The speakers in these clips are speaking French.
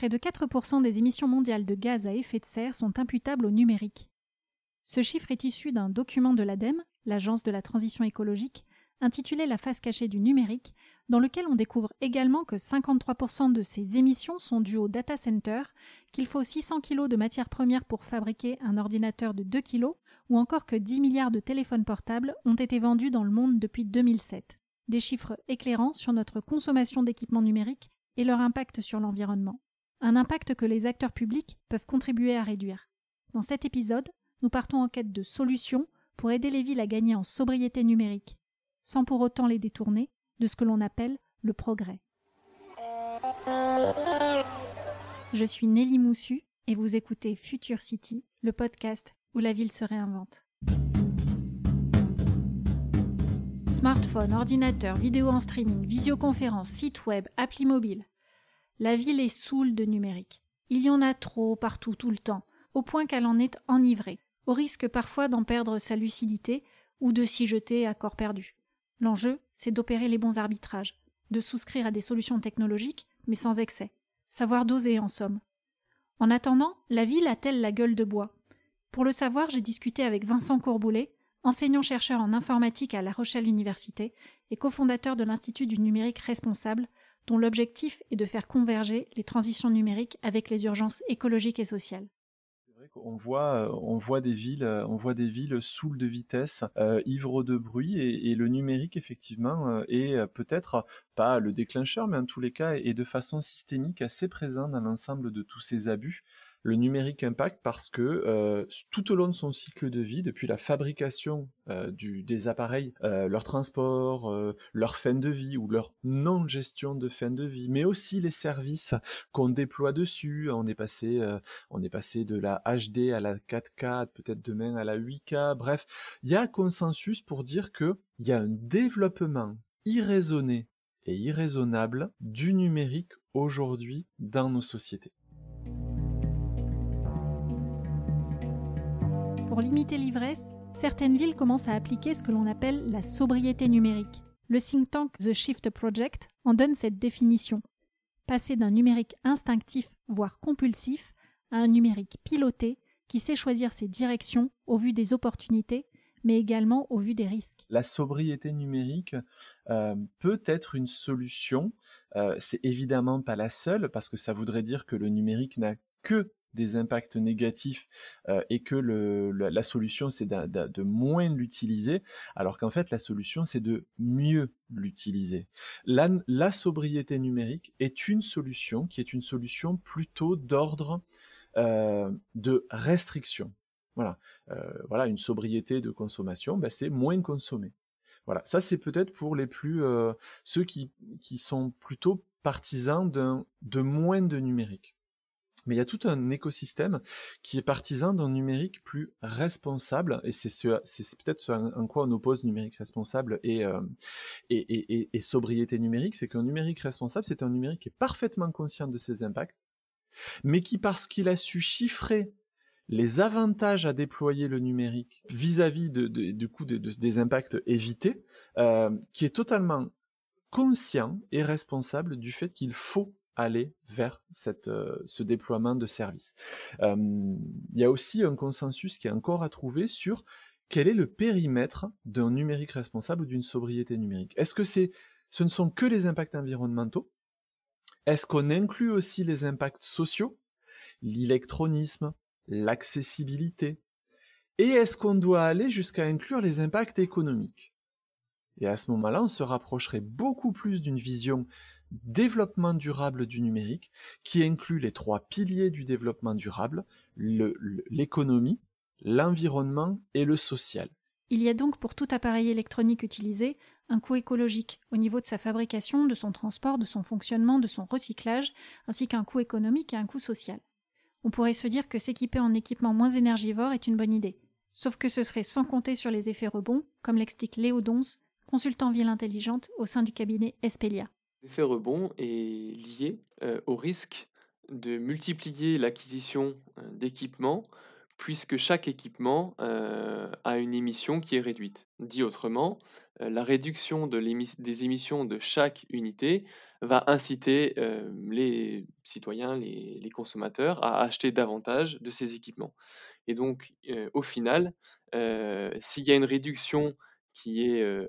près de 4% des émissions mondiales de gaz à effet de serre sont imputables au numérique. Ce chiffre est issu d'un document de l'ADEME, l'Agence de la transition écologique, intitulé La face cachée du numérique, dans lequel on découvre également que 53% de ces émissions sont dues au data center, qu'il faut 600 kg de matières premières pour fabriquer un ordinateur de 2 kg, ou encore que 10 milliards de téléphones portables ont été vendus dans le monde depuis 2007. Des chiffres éclairants sur notre consommation d'équipements numériques et leur impact sur l'environnement. Un impact que les acteurs publics peuvent contribuer à réduire. Dans cet épisode, nous partons en quête de solutions pour aider les villes à gagner en sobriété numérique, sans pour autant les détourner de ce que l'on appelle le progrès. Je suis Nelly Moussu et vous écoutez Future City, le podcast où la ville se réinvente. Smartphone, ordinateur, vidéo en streaming, visioconférence, site web, appli mobile. La ville est saoule de numérique. Il y en a trop partout tout le temps, au point qu'elle en est enivrée, au risque parfois d'en perdre sa lucidité ou de s'y jeter à corps perdu. L'enjeu, c'est d'opérer les bons arbitrages, de souscrire à des solutions technologiques, mais sans excès. Savoir doser, en somme. En attendant, la ville a-t-elle la gueule de bois? Pour le savoir, j'ai discuté avec Vincent Courboulet, enseignant-chercheur en informatique à La Rochelle Université et cofondateur de l'Institut du numérique responsable, dont l'objectif est de faire converger les transitions numériques avec les urgences écologiques et sociales. On voit, euh, on voit des villes, euh, on voit des villes de vitesse, euh, ivres de bruit, et, le numérique effectivement est peut-être pas le déclencheur, mais en tous les cas est de façon systémique assez présent dans l'ensemble de tous ces abus le numérique impact parce que euh, tout au long de son cycle de vie, depuis la fabrication euh, du, des appareils, euh, leur transport, leur fin de vie ou leur non-gestion de fin de vie, mais aussi les services qu'on déploie dessus. On est passé, on est passé de la HD à la 4K, peut-être demain à la 8K. Bref, il y a consensus pour dire que il y a un développement irraisonné et irraisonnable du numérique aujourd'hui dans nos sociétés. Pour limiter l'ivresse, certaines villes commencent à appliquer ce que l'on appelle la sobriété numérique. Le think tank The Shift Project en donne cette définition. Passer d'un numérique instinctif, voire compulsif, à un numérique piloté qui sait choisir ses directions au vu des opportunités, mais également au vu des risques. La sobriété numérique euh, peut être une solution. Euh, c'est évidemment pas la seule parce que ça voudrait dire que le numérique n'a que des impacts négatifs euh, et que la, solution c'est de, moins l'utiliser, alors qu'en fait la solution c'est de mieux l'utiliser. La, la, sobriété numérique est une solution qui est une solution plutôt d'ordre euh, de restriction. Voilà, euh, voilà une sobriété de consommation, ben, c'est moins consommer. Voilà, ça c'est peut-être pour les plus ceux qui, qui sont plutôt partisans de moins de numérique. Mais il y a tout un écosystème qui est partisan d'un numérique plus responsable, et c'est peut-être ce en quoi on oppose numérique responsable euh, et, sobriété numérique, c'est qu'un numérique responsable, c'est un numérique qui est parfaitement conscient de ses impacts, mais qui, parce qu'il a su chiffrer les avantages à déployer le numérique vis-à-vis du des impacts évités, euh, qui est totalement conscient et responsable du fait qu'il faut aller vers euh, ce déploiement de services. il y a aussi un consensus qui est encore à trouver sur quel est le périmètre d'un numérique responsable ou d'une sobriété numérique. Est-ce que ce ne sont que les impacts environnementaux? Est-ce qu'on inclut aussi les impacts sociaux, l'électronisme, l'accessibilité? Et est-ce qu'on doit aller jusqu'à inclure les impacts économiques? Et à ce moment-là, on se rapprocherait beaucoup plus d'une vision développement durable du numérique, qui inclut les trois piliers du développement durable, l'économie, l'environnement et le social. Il y a donc pour tout appareil électronique utilisé un coût écologique au niveau de sa fabrication, de son transport, de son fonctionnement, de son recyclage, ainsi qu'un coût économique et un coût social. On pourrait se dire que s'équiper en équipement moins énergivore est une bonne idée. Sauf que ce serait sans compter sur les effets rebonds, comme l'explique Léo Dons, consultant ville intelligente au sein du cabinet Espelia. L'effet rebond est lié au risque de multiplier l'acquisition d'équipements puisque chaque équipement a une émission qui est réduite. Dit autrement, la réduction des émissions de chaque unité va inciter les citoyens, les, consommateurs à acheter davantage de ces équipements. Et donc, au final, s'il y a une réduction qui est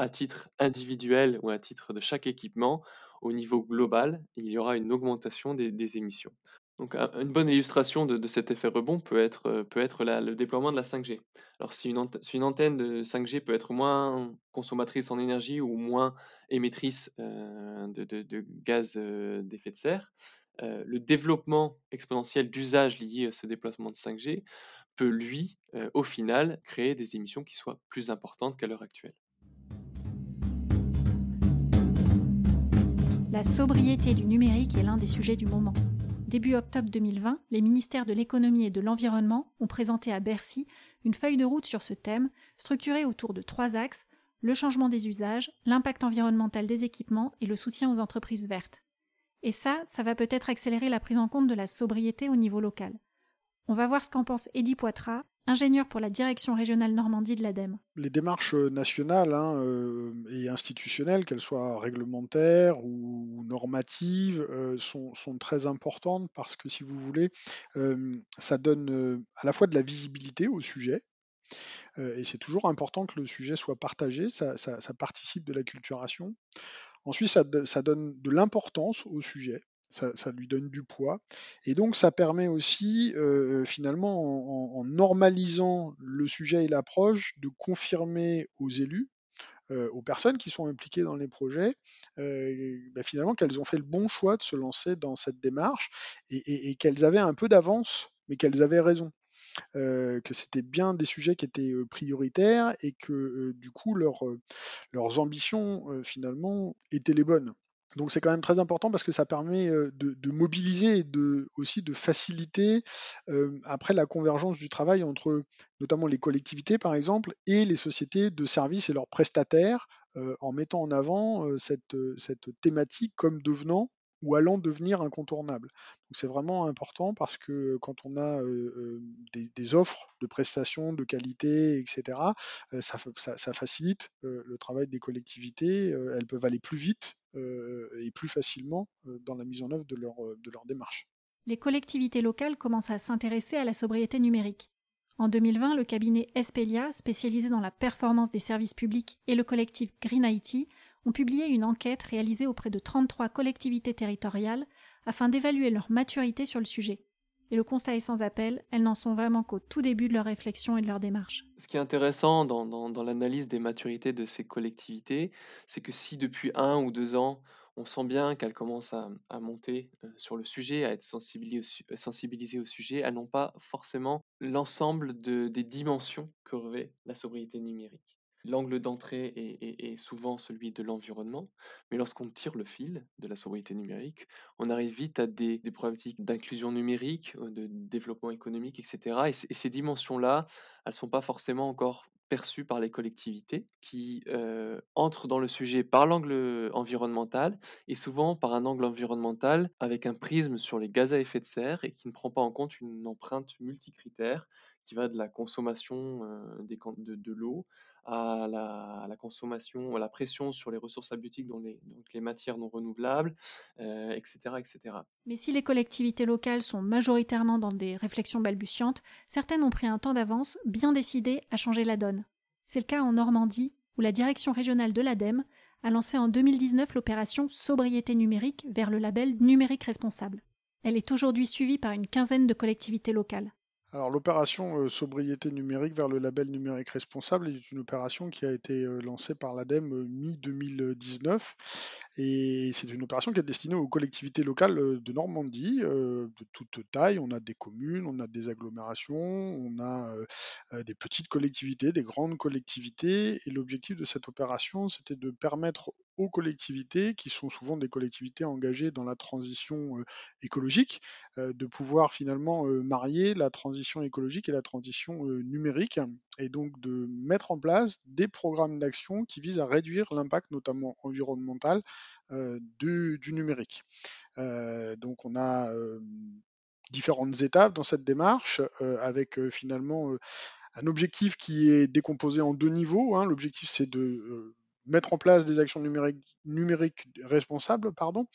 à titre individuel ou à titre de chaque équipement, au niveau global, il y aura une augmentation des émissions. Une bonne illustration de, cet effet rebond peut être, euh, le déploiement de la 5G. Alors, si une, antenne de 5G peut être moins consommatrice en énergie ou moins émettrice euh, de, gaz euh, d'effet de serre, le développement exponentiel d'usage lié à ce déploiement de 5G peut, lui, au final, créer des émissions qui soient plus importantes qu'à l'heure actuelle. La sobriété du numérique est l'un des sujets du moment. Début octobre 2020, les ministères de l'économie et de l'environnement ont présenté à Bercy une feuille de route sur ce thème, structurée autour de trois axes le changement des usages, l'impact environnemental des équipements et le soutien aux entreprises vertes. Et ça, ça va peut-être accélérer la prise en compte de la sobriété au niveau local. On va voir ce qu'en pense Eddie Poitras, ingénieur pour la direction régionale Normandie de l'ADEME. Les démarches nationales hein, euh, et institutionnelles, qu'elles soient réglementaires ou normatives, euh, sont, très importantes parce que, si vous voulez, euh, ça donne à la fois de la visibilité au sujet, et c'est toujours important que le sujet soit partagé, ça, participe de la culturation. Ensuite, ça donne de l'importance au sujet ça, lui donne du poids. Et donc, ça permet aussi, euh, finalement, en, normalisant le sujet et l'approche, de confirmer aux élus, euh, aux personnes qui sont impliquées dans les projets, euh, bah, finalement, qu'elles ont fait le bon choix de se lancer dans cette démarche et, qu'elles avaient un peu d'avance, mais qu'elles avaient raison. que c'était bien des sujets qui étaient prioritaires et que du coup leurs ambitions finalement étaient les bonnes. Donc c'est quand même très important parce que ça permet de, mobiliser et de, aussi de faciliter après la convergence du travail entre notamment les collectivités par exemple et les sociétés de services et leurs prestataires en mettant en avant cette, cette thématique comme devenant ou allant devenir incontournable. C'est vraiment important parce que quand on a des, offres de prestations de qualité, etc., ça, facilite le travail des collectivités. elles peuvent aller plus vite et plus facilement dans la mise en œuvre de leur, de leur démarche. Les collectivités locales commencent à s'intéresser à la sobriété numérique. En 2020, le cabinet Espelia, spécialisé dans la performance des services publics, et le collectif Green IT ont publié une enquête réalisée auprès de 33 collectivités territoriales afin d'évaluer leur maturité sur le sujet. Et le constat est sans appel, elles n'en sont vraiment qu'au tout début de leur réflexion et de leur démarche. Ce qui est intéressant dans, l'analyse des maturités de ces collectivités, c'est que si depuis un ou deux ans, on sent bien qu'elles commencent à, monter euh, sur le sujet, à être sensibilisées au, sujet, elles n'ont pas forcément l'ensemble des dimensions que revêt la sobriété numérique. L'angle d'entrée est, souvent celui de l'environnement, mais lorsqu'on tire le fil de la sobriété numérique, on arrive vite à des, problématiques d'inclusion numérique, euh, de développement économique, etc. Et, ces dimensions-là, elles ne sont pas forcément encore perçues par les collectivités qui euh, entrent dans le sujet par l'angle environnemental et souvent par un angle environnemental avec un prisme sur les gaz à effet de serre et qui ne prend pas en compte une empreinte multicritère qui va de la consommation euh, de l'eau à la, consommation, à la pression sur les ressources les, donc les matières non renouvelables, etc., euh, etc. Mais si les collectivités locales sont majoritairement dans des réflexions balbutiantes, certaines ont pris un temps d'avance, bien décidé à changer la donne. C'est le cas en Normandie, où la direction régionale de l'ADEME a lancé en 2019 l'opération Sobriété numérique vers le label Numérique responsable. Elle est aujourd'hui suivie par une quinzaine de collectivités locales. Alors l'opération euh, sobriété numérique vers le label numérique responsable est une opération qui a été euh, lancée par l'ADEME euh, mi-2019 et c'est une opération qui est destinée aux collectivités locales de Normandie de toute taille. On a des communes, on a des agglomérations, on a des petites collectivités, des grandes collectivités et l'objectif de cette opération c'était de permettre aux collectivités, qui sont souvent des collectivités engagées dans la transition écologique, de pouvoir finalement marier la transition écologique et la transition numérique, et donc de mettre en place des programmes d'action qui visent à réduire l'impact, notamment environnemental, du, numérique. donc on a différentes étapes dans cette démarche, avec finalement un objectif qui est décomposé en deux niveaux. Hein. L'objectif, c'est de mettre en place des actions numériques, responsables, pardon,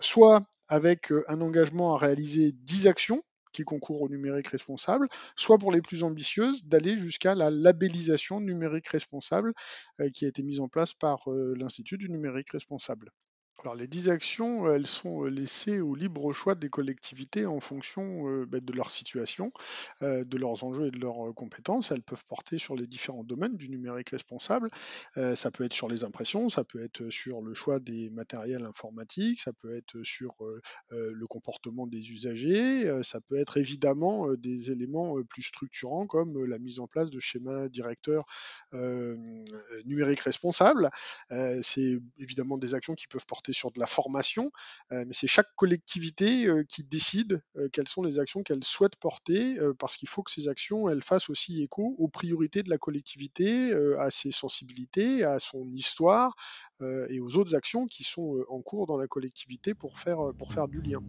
soit avec un engagement à réaliser 10 actions qui concourent au numérique responsable, soit pour les plus ambitieuses, d'aller jusqu'à la labellisation numérique responsable qui a été mise en place par l'Institut du numérique responsable. Alors les 10 actions, elles sont laissées au libre choix des collectivités en fonction bah, de leur situation, de leurs enjeux et de leurs compétences. Elles peuvent porter sur les différents domaines du numérique responsable. ça peut être sur les impressions, ça peut être sur le choix des matériels informatiques, ça peut être sur le comportement des usagers, ça peut être évidemment des éléments plus structurants comme la mise en place de schémas directeurs numériques responsables. C'est évidemment des actions qui peuvent porter sur de la formation, euh, mais c'est chaque collectivité euh, qui décide euh, quelles sont les actions qu'elle souhaite porter, parce qu'il faut que ces actions elles fassent aussi écho aux priorités de la collectivité, à ses sensibilités, à son histoire et aux autres actions qui sont en cours dans la collectivité pour faire, pour faire du lien.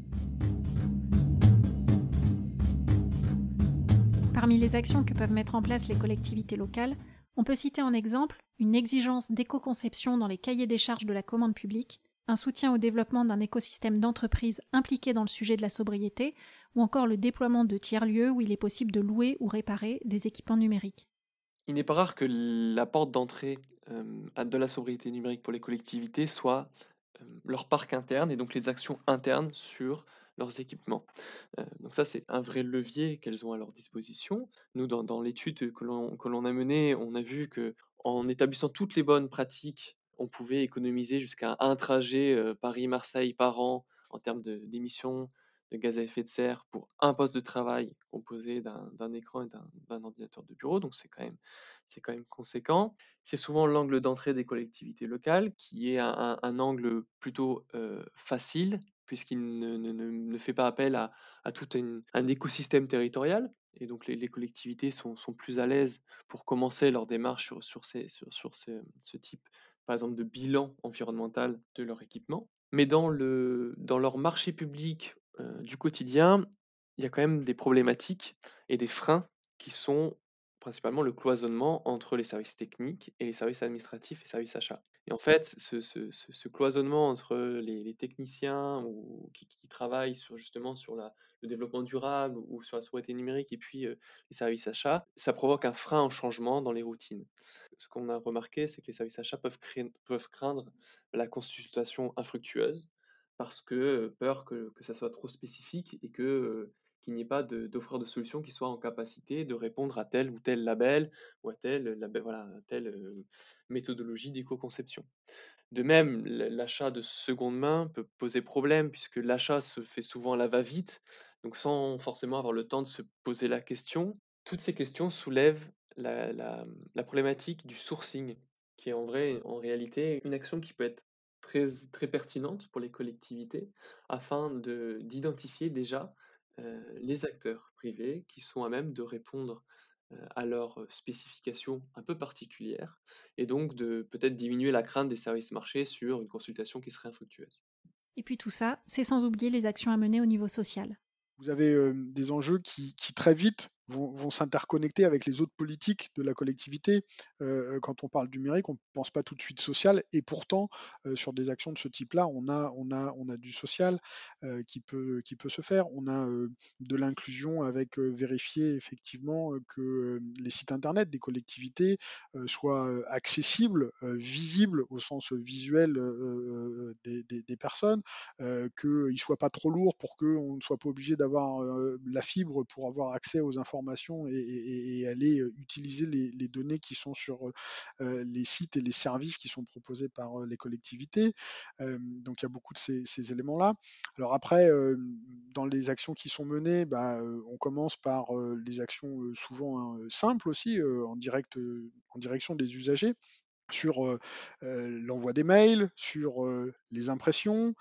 Parmi les actions que peuvent mettre en place les collectivités locales, on peut citer en exemple une exigence d'éco-conception dans les cahiers des charges de la commande publique, un soutien au développement d'un écosystème d'entreprises impliquées dans le sujet de la sobriété, ou encore le déploiement de tiers-lieux où il est possible de louer ou réparer des équipements numériques. Il n'est pas rare que la porte d'entrée euh, de la sobriété numérique pour les collectivités soit euh, leur parc interne et donc les actions internes sur leurs équipements. Euh, donc ça, c'est un vrai levier qu'elles ont à leur disposition. Nous, dans, l'étude que l'on a menée, on a vu que en établissant toutes les bonnes pratiques on pouvait économiser jusqu'à un trajet Paris-Marseille par an en termes d'émissions de, gaz à effet de serre pour un poste de travail composé d'un écran et d'un ordinateur de bureau. Donc c'est quand même, quand même conséquent. C'est souvent l'angle d'entrée des collectivités locales qui est un, angle plutôt facile puisqu'il ne, fait pas appel à, tout un écosystème territorial. Et donc les, collectivités sont, plus à l'aise pour commencer leur démarche sur, ce type par exemple, de bilan environnemental de leur équipement. Mais dans, le, dans leur marché public euh, du quotidien, il y a quand même des problématiques et des freins qui sont principalement le cloisonnement entre les services techniques et les services administratifs et services achats. Et en fait, ce, cloisonnement entre les, techniciens ou, qui, travaillent justement sur le développement durable ou sur la sobriété numérique et puis les services achats, ça provoque un frein au changement dans les routines. Ce qu'on a remarqué, c'est que les services achats peuvent, craindre la consultation infructueuse parce que peur que ça soit trop spécifique et que qu'il n'y ait pas d'offreur de, solutions qui soit en capacité de répondre à tel ou tel label ou à telle, voilà, telle méthodologie d'éco-conception. De même, l'achat de seconde main peut poser problème puisque l'achat se fait souvent à la va-vite, donc sans forcément avoir le temps de se poser la question. Toutes ces questions soulèvent la, problématique du sourcing, qui est en vrai, en réalité, une action qui peut être très, très pertinente pour les collectivités afin d'identifier déjà euh, les acteurs privés qui sont à même de répondre euh, à leurs spécifications un peu particulières et donc de peut-être diminuer la crainte des services marchés sur une consultation qui serait infructueuse. Et puis tout ça, c'est sans oublier les actions à mener au niveau social. Vous avez euh, des enjeux qui, qui, très vite vont, s'interconnecter avec les autres politiques de la collectivité. Euh, quand on parle numérique, on ne pense pas tout de suite social, et pourtant, euh, sur des actions de ce type-là, on a, on, a, on a du social euh, qui, peut, qui peut se faire. On a de l'inclusion avec vérifier effectivement que les sites internet des collectivités soient accessibles, visibles au sens visuel des, des, personnes, qu'ils ne soient pas trop lourds pour qu'on ne soit pas obligé d'avoir la fibre pour avoir accès aux informations et, aller utiliser les, données qui sont sur les sites et les services qui sont proposés par les collectivités. donc il y a beaucoup de ces, éléments-là. Alors après, dans les actions qui sont menées, bah, on commence par les actions souvent hein, simples aussi, en direction des usagers sur l'envoi des mails, sur les impressions,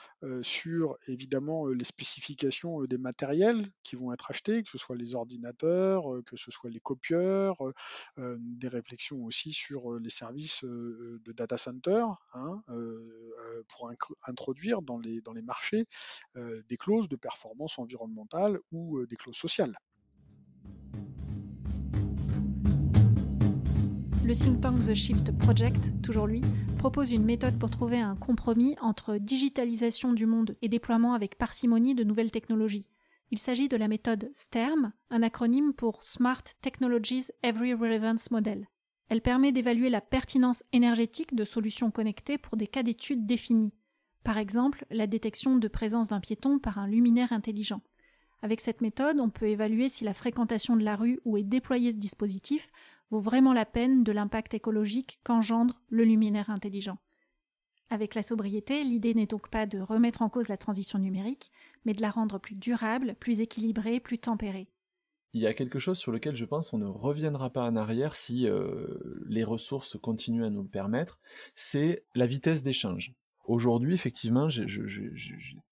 sur évidemment les spécifications des matériels qui vont être achetés, que ce soit les ordinateurs, que ce soit les copieurs, des réflexions aussi sur les services de data center, hein, pour introduire dans les, dans les marchés des clauses de performance environnementale ou des clauses sociales. Le think tank The Shift Project, toujours lui, propose une méthode pour trouver un compromis entre digitalisation du monde et déploiement avec parcimonie de nouvelles technologies. Il s'agit de la méthode STERM, un acronyme pour Smart Technologies Every Relevance Model. Elle permet d'évaluer la pertinence énergétique de solutions connectées pour des cas d'études définis. Par exemple, la détection de présence d'un piéton par un luminaire intelligent. Avec cette méthode, on peut évaluer si la fréquentation de la rue où est déployé ce dispositif vaut vraiment la peine de l'impact écologique qu'engendre le luminaire intelligent. Avec la sobriété, l'idée n'est donc pas de remettre en cause la transition numérique, mais de la rendre plus durable, plus équilibrée, plus tempérée il y a quelque chose sur lequel je pense on ne reviendra pas en arrière si euh, les ressources continuent à nous le permettre, c'est la vitesse d'échange. Aujourd'hui, effectivement, j'ai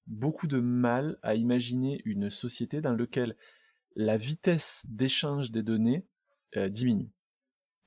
beaucoup de mal à imaginer une société dans laquelle la vitesse d'échange des données euh, diminue.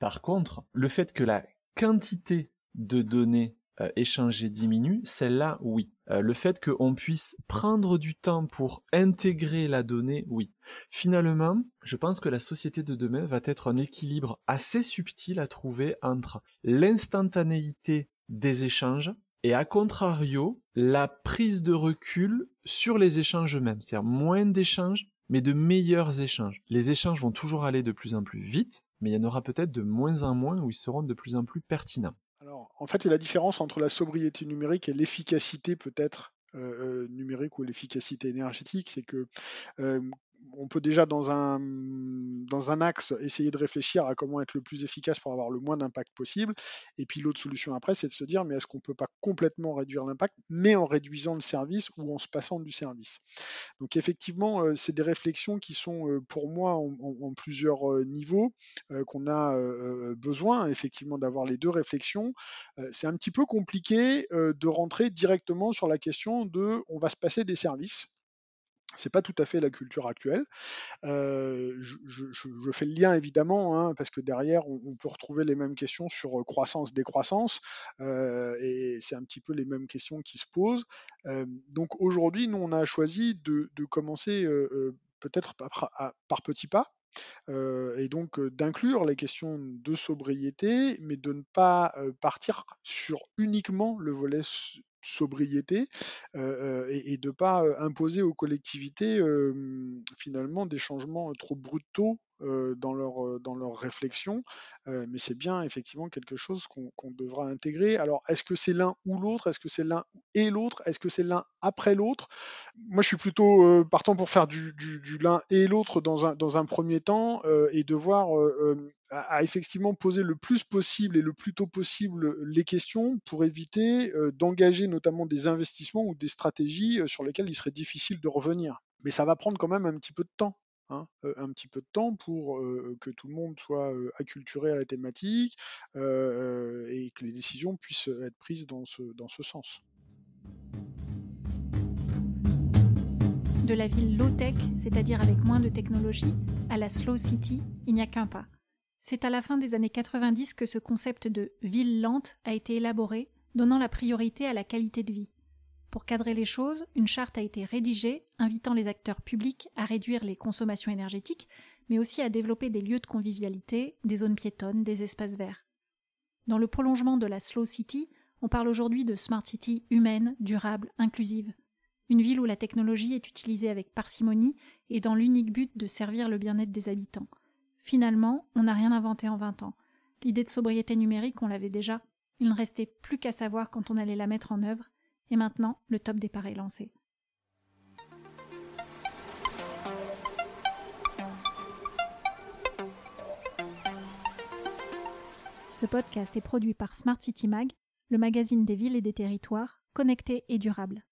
Par contre, le fait que la quantité de données euh, échanger diminue, celle-là, oui. Euh, le fait qu'on puisse prendre du temps pour intégrer la donnée, oui. Finalement, je pense que la société de demain va être un équilibre assez subtil à trouver entre l'instantanéité des échanges et à contrario, la prise de recul sur les échanges eux-mêmes. C'est-à-dire moins d'échanges, mais de meilleurs échanges. Les échanges vont toujours aller de plus en plus vite, mais il y en aura peut-être de moins en moins où ils seront de plus en plus pertinents. Alors, en fait, la différence entre la sobriété numérique et l'efficacité peut-être euh, euh, numérique ou l'efficacité énergétique, c'est que euh, on peut déjà dans un, axe essayer de réfléchir à comment être le plus efficace pour avoir le moins d'impact possible. Et puis l'autre solution après, c'est de se dire, mais est-ce qu'on ne peut pas complètement réduire l'impact, mais en réduisant le service ou en se passant du service? Donc effectivement, euh, c'est des réflexions qui sont euh, pour moi en, plusieurs euh, niveaux, qu'on a besoin effectivement d'avoir les deux réflexions. c'est un petit peu compliqué de rentrer directement sur la question de on va se passer des services. C'est pas tout à fait la culture actuelle. je, fais le lien évidemment, hein, parce que derrière, on, peut retrouver les mêmes questions sur croissance, décroissance, et c'est un petit peu les mêmes questions qui se posent. donc aujourd'hui, nous, on a choisi de, commencer peut-être par, petits pas, et donc d'inclure les questions de sobriété, mais de ne pas partir sur uniquement le volet sobriété et, de ne pas imposer aux collectivités finalement des changements trop brutaux dans leur, dans leur réflexion, mais c'est bien effectivement quelque chose qu'on devra intégrer. Alors, est-ce que c'est l'un ou l'autre? Est-ce que c'est l'un et l'autre? Est-ce que c'est l'un après l'autre? Moi, je suis plutôt partant pour faire du, l'un et l'autre dans un, dans un premier temps et de voir à, effectivement poser le plus possible et le plus tôt possible les questions pour éviter d'engager notamment des investissements ou des stratégies sur lesquelles il serait difficile de revenir. Mais ça va prendre quand même un petit peu de temps. Hein, un petit peu de temps pour que tout le monde soit acculturé à la thématique et que les décisions puissent être prises dans ce, dans ce sens. De la ville low-tech, c'est-à-dire avec moins de technologie, à la slow city, il n'y a qu'un pas. C'est à la fin des années 90 que ce concept de ville lente a été élaboré, donnant la priorité à la qualité de vie. Pour cadrer les choses, une charte a été rédigée invitant les acteurs publics à réduire les consommations énergétiques, mais aussi à développer des lieux de convivialité, des zones piétonnes, des espaces verts. Dans le prolongement de la Slow City, on parle aujourd'hui de Smart City humaine, durable, inclusive. Une ville où la technologie est utilisée avec parcimonie et dans l'unique but de servir le bien-être des habitants. Finalement, on n'a rien inventé en 20 ans. L'idée de sobriété numérique, on l'avait déjà. Il ne restait plus qu'à savoir quand on allait la mettre en œuvre et maintenant, le top départ est lancé. Ce podcast est produit par Smart City Mag, le magazine des villes et des territoires, connectés et durables.